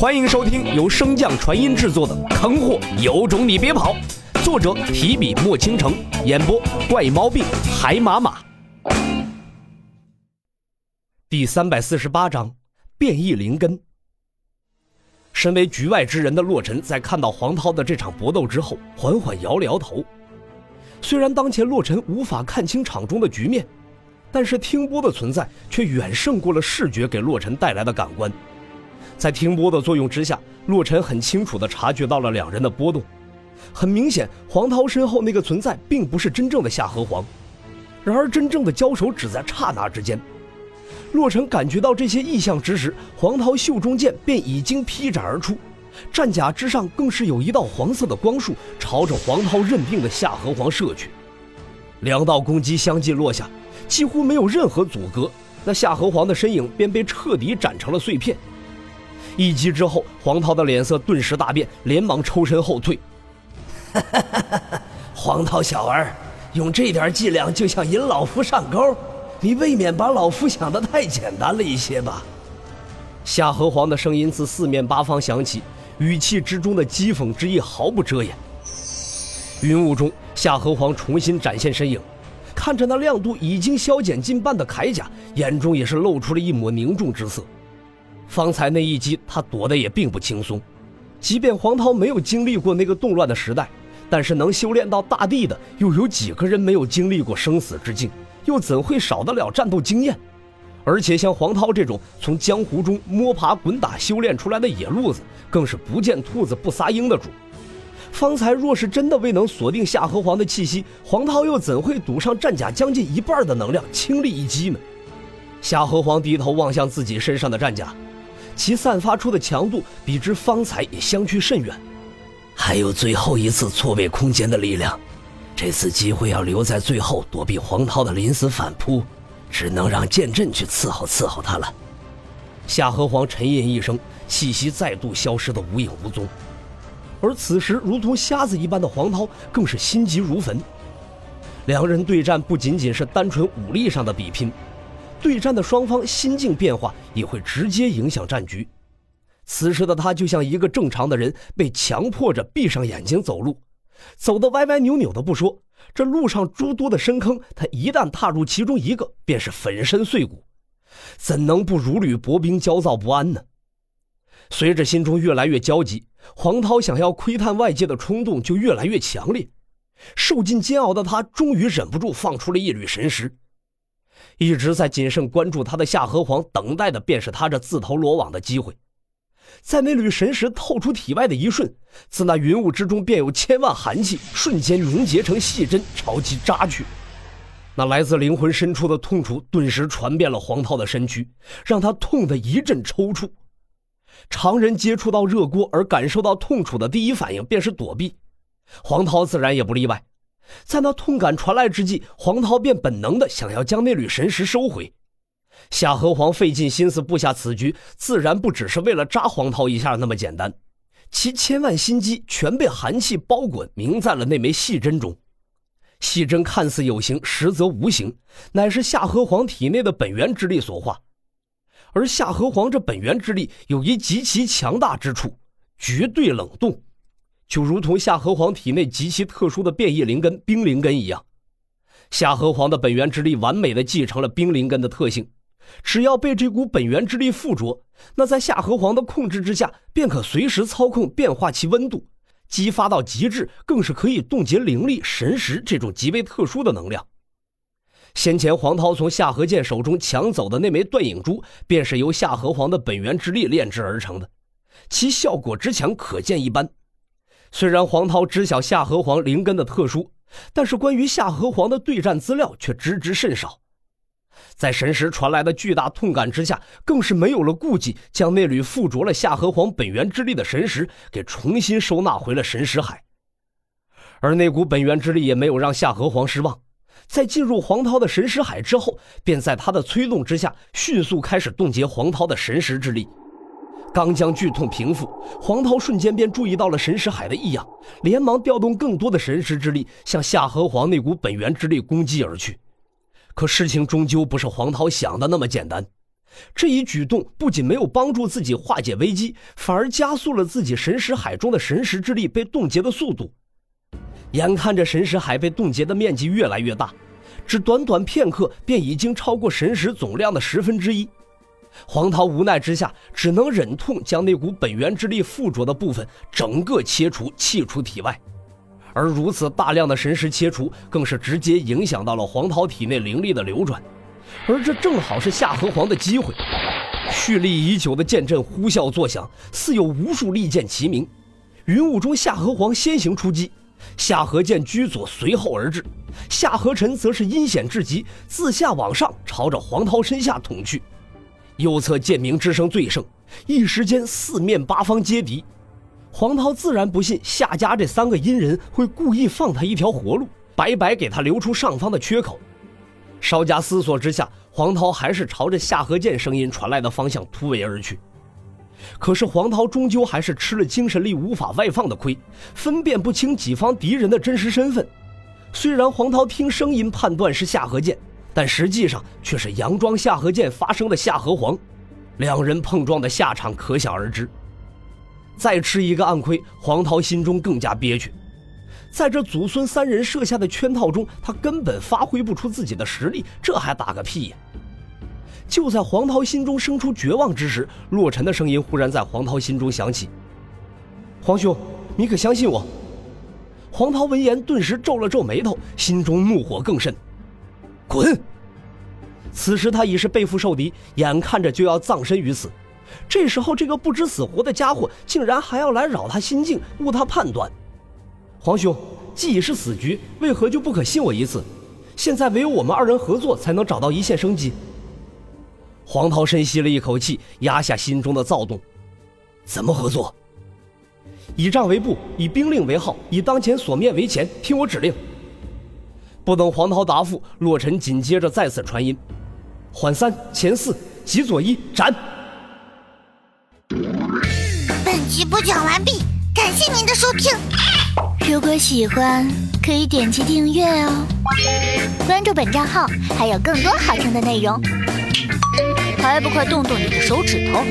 欢迎收听由升降传音制作的《坑货有种你别跑》，作者提笔墨倾城，演播怪猫病海马马。第三百四十八章，变异灵根。身为局外之人的洛尘，在看到黄涛的这场搏斗之后，缓缓摇了摇头。虽然当前洛尘无法看清场中的局面，但是听波的存在却远胜过了视觉给洛尘带来的感官。在听波的作用之下，洛尘很清楚地察觉到了两人的波动。很明显，黄涛身后那个存在并不是真正的夏河皇，然而真正的交手只在刹那之间。洛尘感觉到这些异象之时，黄涛袖中剑便已经劈斩而出，战甲之上更是有一道黄色的光束朝着黄涛认定的夏河皇射去。两道攻击相继落下，几乎没有任何阻隔，那夏河皇的身影便被彻底斩成了碎片。一击之后，黄涛的脸色顿时大变，连忙抽身后退。黄涛小儿，用这点伎俩就想引老夫上钩，你未免把老夫想的太简单了一些吧？夏河皇的声音自四面八方响起，语气之中的讥讽之意毫不遮掩。云雾中，夏河皇重新展现身影，看着那亮度已经消减近半的铠甲，眼中也是露出了一抹凝重之色。方才那一击，他躲得也并不轻松。即便黄涛没有经历过那个动乱的时代，但是能修炼到大帝的，又有几个人没有经历过生死之境？又怎会少得了战斗经验？而且像黄涛这种从江湖中摸爬滚打修炼出来的野路子，更是不见兔子不撒鹰的主。方才若是真的未能锁定夏河皇的气息，黄涛又怎会赌上战甲将近一半的能量倾力一击呢？夏河皇低头望向自己身上的战甲。其散发出的强度比之方才也相去甚远，还有最后一次错位空间的力量，这次机会要留在最后躲避黄涛的临死反扑，只能让剑阵去伺候伺候他了。夏河皇沉吟一声，气息再度消失的无影无踪，而此时如同瞎子一般的黄涛更是心急如焚。两人对战不仅仅是单纯武力上的比拼。对战的双方心境变化也会直接影响战局。此时的他就像一个正常的人被强迫着闭上眼睛走路，走得歪歪扭扭的不说，这路上诸多的深坑，他一旦踏入其中一个，便是粉身碎骨，怎能不如履薄冰、焦躁不安呢？随着心中越来越焦急，黄涛想要窥探外界的冲动就越来越强烈。受尽煎熬的他，终于忍不住放出了一缕神识。一直在谨慎关注他的夏河皇，等待的便是他这自投罗网的机会。在那缕神识透出体外的一瞬，自那云雾之中便有千万寒气瞬间凝结成细针，朝其扎去。那来自灵魂深处的痛楚顿时传遍了黄涛的身躯，让他痛得一阵抽搐。常人接触到热锅而感受到痛楚的第一反应便是躲避，黄涛自然也不例外。在那痛感传来之际，黄涛便本能的想要将那缕神识收回。夏河皇费尽心思布下此局，自然不只是为了扎黄涛一下那么简单，其千万心机全被寒气包裹，凝在了那枚细针中。细针看似有形，实则无形，乃是夏河皇体内的本源之力所化。而夏河皇这本源之力有一极其强大之处，绝对冷冻。就如同夏河皇体内极其特殊的变异灵根冰灵根一样，夏河皇的本源之力完美的继承了冰灵根的特性，只要被这股本源之力附着，那在夏河皇的控制之下，便可随时操控变化其温度，激发到极致，更是可以冻结灵力、神识这种极为特殊的能量。先前黄涛从夏河剑手中抢走的那枚断影珠，便是由夏河皇的本源之力炼制而成的，其效果之强，可见一斑。虽然黄涛知晓夏河皇灵根的特殊，但是关于夏河皇的对战资料却知之甚少。在神识传来的巨大痛感之下，更是没有了顾忌，将那缕附着了夏河皇本源之力的神识给重新收纳回了神识海。而那股本源之力也没有让夏河皇失望，在进入黄涛的神识海之后，便在他的催动之下，迅速开始冻结黄涛的神识之力。刚将剧痛平复，黄涛瞬间便注意到了神识海的异样，连忙调动更多的神识之力，向夏河皇那股本源之力攻击而去。可事情终究不是黄涛想的那么简单，这一举动不仅没有帮助自己化解危机，反而加速了自己神识海中的神识之力被冻结的速度。眼看着神识海被冻结的面积越来越大，只短短片刻便已经超过神识总量的十分之一。黄涛无奈之下，只能忍痛将那股本源之力附着的部分整个切除，弃出体外。而如此大量的神识切除，更是直接影响到了黄涛体内灵力的流转。而这正好是夏河皇的机会。蓄力已久的剑阵呼啸作响，似有无数利剑齐鸣。云雾中，夏河皇先行出击，夏河剑居左随后而至，夏河尘则是阴险至极，自下往上朝着黄涛身下捅去。右侧剑鸣之声最盛，一时间四面八方皆敌。黄涛自然不信夏家这三个阴人会故意放他一条活路，白白给他留出上方的缺口。稍加思索之下，黄涛还是朝着夏河剑声音传来的方向突围而去。可是黄涛终究还是吃了精神力无法外放的亏，分辨不清己方敌人的真实身份。虽然黄涛听声音判断是夏河剑。但实际上却是佯装夏河剑发生的夏河皇，两人碰撞的下场可想而知。再吃一个暗亏，黄涛心中更加憋屈。在这祖孙三人设下的圈套中，他根本发挥不出自己的实力，这还打个屁呀！就在黄涛心中生出绝望之时，洛尘的声音忽然在黄涛心中响起：“黄兄，你可相信我？”黄涛闻言顿时皱了皱眉头，心中怒火更甚。滚！此时他已是背负受敌，眼看着就要葬身于此。这时候，这个不知死活的家伙竟然还要来扰他心境，误他判断。皇兄，既已是死局，为何就不可信我一次？现在唯有我们二人合作，才能找到一线生机。黄涛深吸了一口气，压下心中的躁动。怎么合作？以仗为部，以兵令为号，以当前所面为前，听我指令。不等黄涛答复，洛尘紧接着再次传音：“缓三前四，急左一斩。”本集播讲完毕，感谢您的收听。如果喜欢，可以点击订阅哦，关注本账号还有更多好听的内容。还不快动动你的手指头！